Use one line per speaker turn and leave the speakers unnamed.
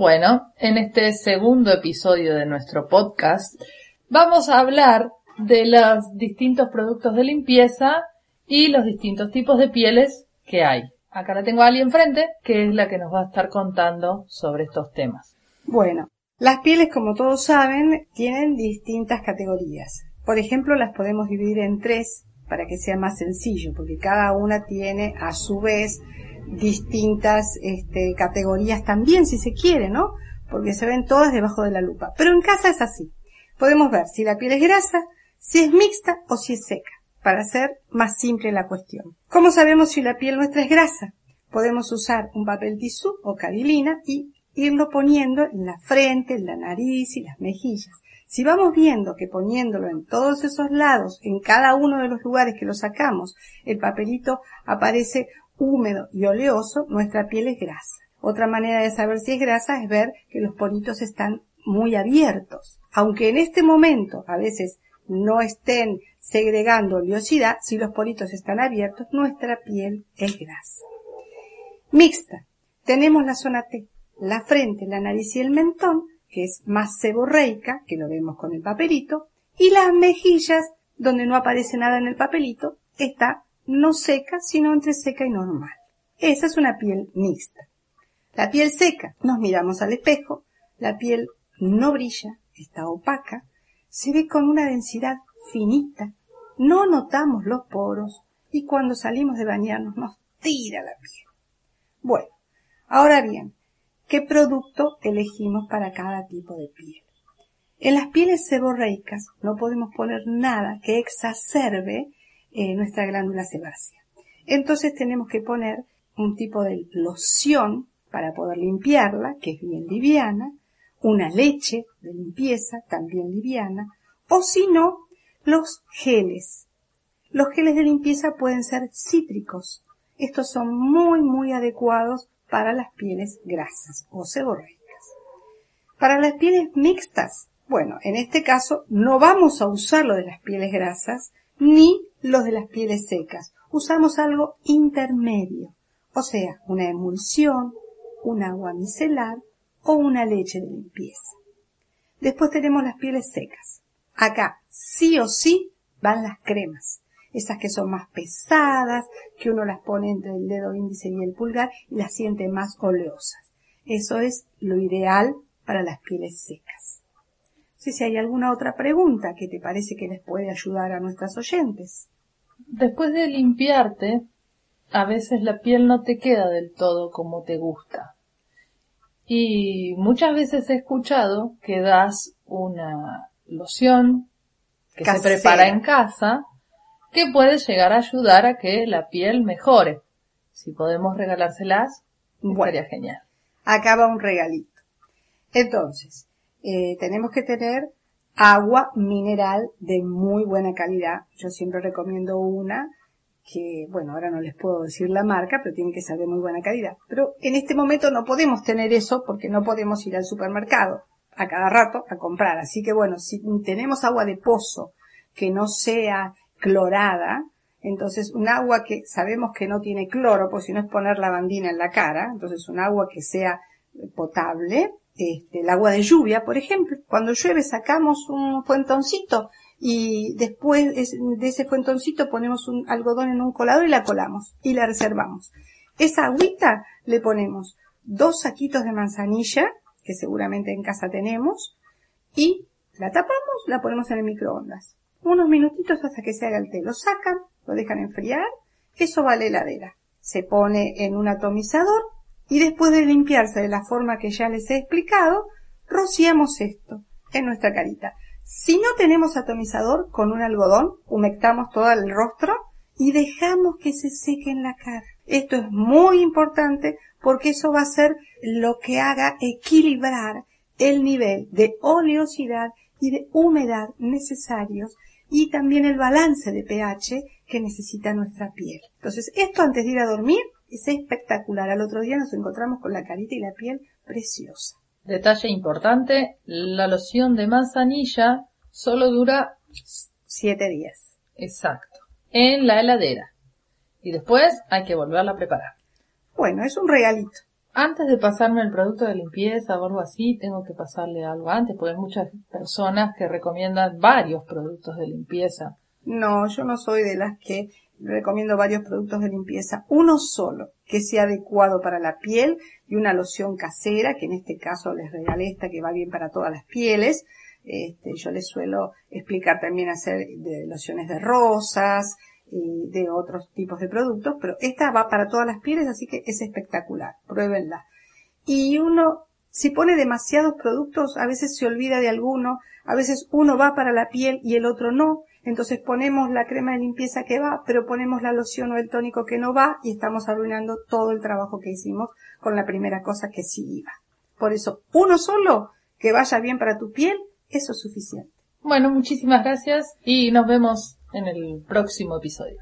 Bueno, en este segundo episodio de nuestro podcast vamos a hablar de los distintos productos de limpieza y los distintos tipos de pieles que hay. Acá la tengo a alguien enfrente que es la que nos va a estar contando sobre estos temas.
Bueno, las pieles, como todos saben, tienen distintas categorías. Por ejemplo, las podemos dividir en tres para que sea más sencillo, porque cada una tiene a su vez distintas este, categorías también, si se quiere, ¿no? Porque se ven todas debajo de la lupa. Pero en casa es así. Podemos ver si la piel es grasa, si es mixta o si es seca, para hacer más simple la cuestión. ¿Cómo sabemos si la piel nuestra es grasa? Podemos usar un papel tisú o cadilina y irlo poniendo en la frente, en la nariz y las mejillas. Si vamos viendo que poniéndolo en todos esos lados, en cada uno de los lugares que lo sacamos, el papelito aparece húmedo y oleoso, nuestra piel es grasa. Otra manera de saber si es grasa es ver que los poritos están muy abiertos. Aunque en este momento a veces no estén segregando oleosidad, si los poritos están abiertos, nuestra piel es grasa. Mixta. Tenemos la zona T, la frente, la nariz y el mentón, que es más seborreica, que lo vemos con el papelito, y las mejillas, donde no aparece nada en el papelito, está no seca, sino entre seca y normal. Esa es una piel mixta. La piel seca, nos miramos al espejo, la piel no brilla, está opaca, se ve con una densidad finita, no notamos los poros y cuando salimos de bañarnos nos tira la piel. Bueno, ahora bien, ¿qué producto elegimos para cada tipo de piel? En las pieles seborreicas no podemos poner nada que exacerbe eh, nuestra glándula sebácea. Entonces tenemos que poner un tipo de loción para poder limpiarla, que es bien liviana, una leche de limpieza, también liviana, o si no, los geles. Los geles de limpieza pueden ser cítricos. Estos son muy, muy adecuados para las pieles grasas o seborreicas. Para las pieles mixtas, bueno, en este caso no vamos a usar lo de las pieles grasas ni los de las pieles secas. Usamos algo intermedio, o sea, una emulsión, un agua micelar o una leche de limpieza. Después tenemos las pieles secas. Acá, sí o sí, van las cremas. Esas que son más pesadas, que uno las pone entre el dedo índice y el pulgar y las siente más oleosas. Eso es lo ideal para las pieles secas. Sé si hay alguna otra pregunta que te parece que les puede ayudar a nuestras oyentes.
Después de limpiarte, a veces la piel no te queda del todo como te gusta. Y muchas veces he escuchado que das una loción que se prepara en casa que puede llegar a ayudar a que la piel mejore. Si podemos regalárselas, estaría genial.
Acaba un regalito. Entonces, eh, tenemos que tener agua mineral de muy buena calidad. Yo siempre recomiendo una que, bueno, ahora no les puedo decir la marca, pero tiene que ser de muy buena calidad. Pero en este momento no podemos tener eso porque no podemos ir al supermercado a cada rato a comprar. Así que bueno, si tenemos agua de pozo que no sea clorada, entonces un agua que sabemos que no tiene cloro, pues si no es poner lavandina en la cara, entonces un agua que sea potable, este, el agua de lluvia, por ejemplo. Cuando llueve sacamos un fuentoncito y después de ese fuentoncito ponemos un algodón en un colador y la colamos y la reservamos. Esa agüita le ponemos dos saquitos de manzanilla, que seguramente en casa tenemos, y la tapamos, la ponemos en el microondas. Unos minutitos hasta que se haga el té. Lo sacan, lo dejan enfriar, eso va a la heladera. Se pone en un atomizador y después de limpiarse de la forma que ya les he explicado, rociamos esto en nuestra carita. Si no tenemos atomizador, con un algodón humectamos todo el rostro y dejamos que se seque en la cara. Esto es muy importante porque eso va a ser lo que haga equilibrar el nivel de oleosidad y de humedad necesarios y también el balance de pH que necesita nuestra piel. Entonces, esto antes de ir a dormir es espectacular. Al otro día nos encontramos con la carita y la piel preciosa.
Detalle importante, la loción de manzanilla solo dura
siete días.
Exacto. En la heladera. Y después hay que volverla a preparar.
Bueno, es un regalito.
Antes de pasarme el producto de limpieza o algo así, tengo que pasarle algo antes, porque hay muchas personas que recomiendan varios productos de limpieza.
No, yo no soy de las que recomiendo varios productos de limpieza. Uno solo, que sea adecuado para la piel y una loción casera, que en este caso les regalé esta que va bien para todas las pieles. Este, yo les suelo explicar también hacer de lociones de rosas, y de otros tipos de productos, pero esta va para todas las pieles, así que es espectacular. Pruébenla. Y uno, si pone demasiados productos, a veces se olvida de alguno, a veces uno va para la piel y el otro no. Entonces ponemos la crema de limpieza que va, pero ponemos la loción o el tónico que no va y estamos arruinando todo el trabajo que hicimos con la primera cosa que sí iba. Por eso, uno solo que vaya bien para tu piel, eso es suficiente.
Bueno, muchísimas gracias y nos vemos en el próximo episodio.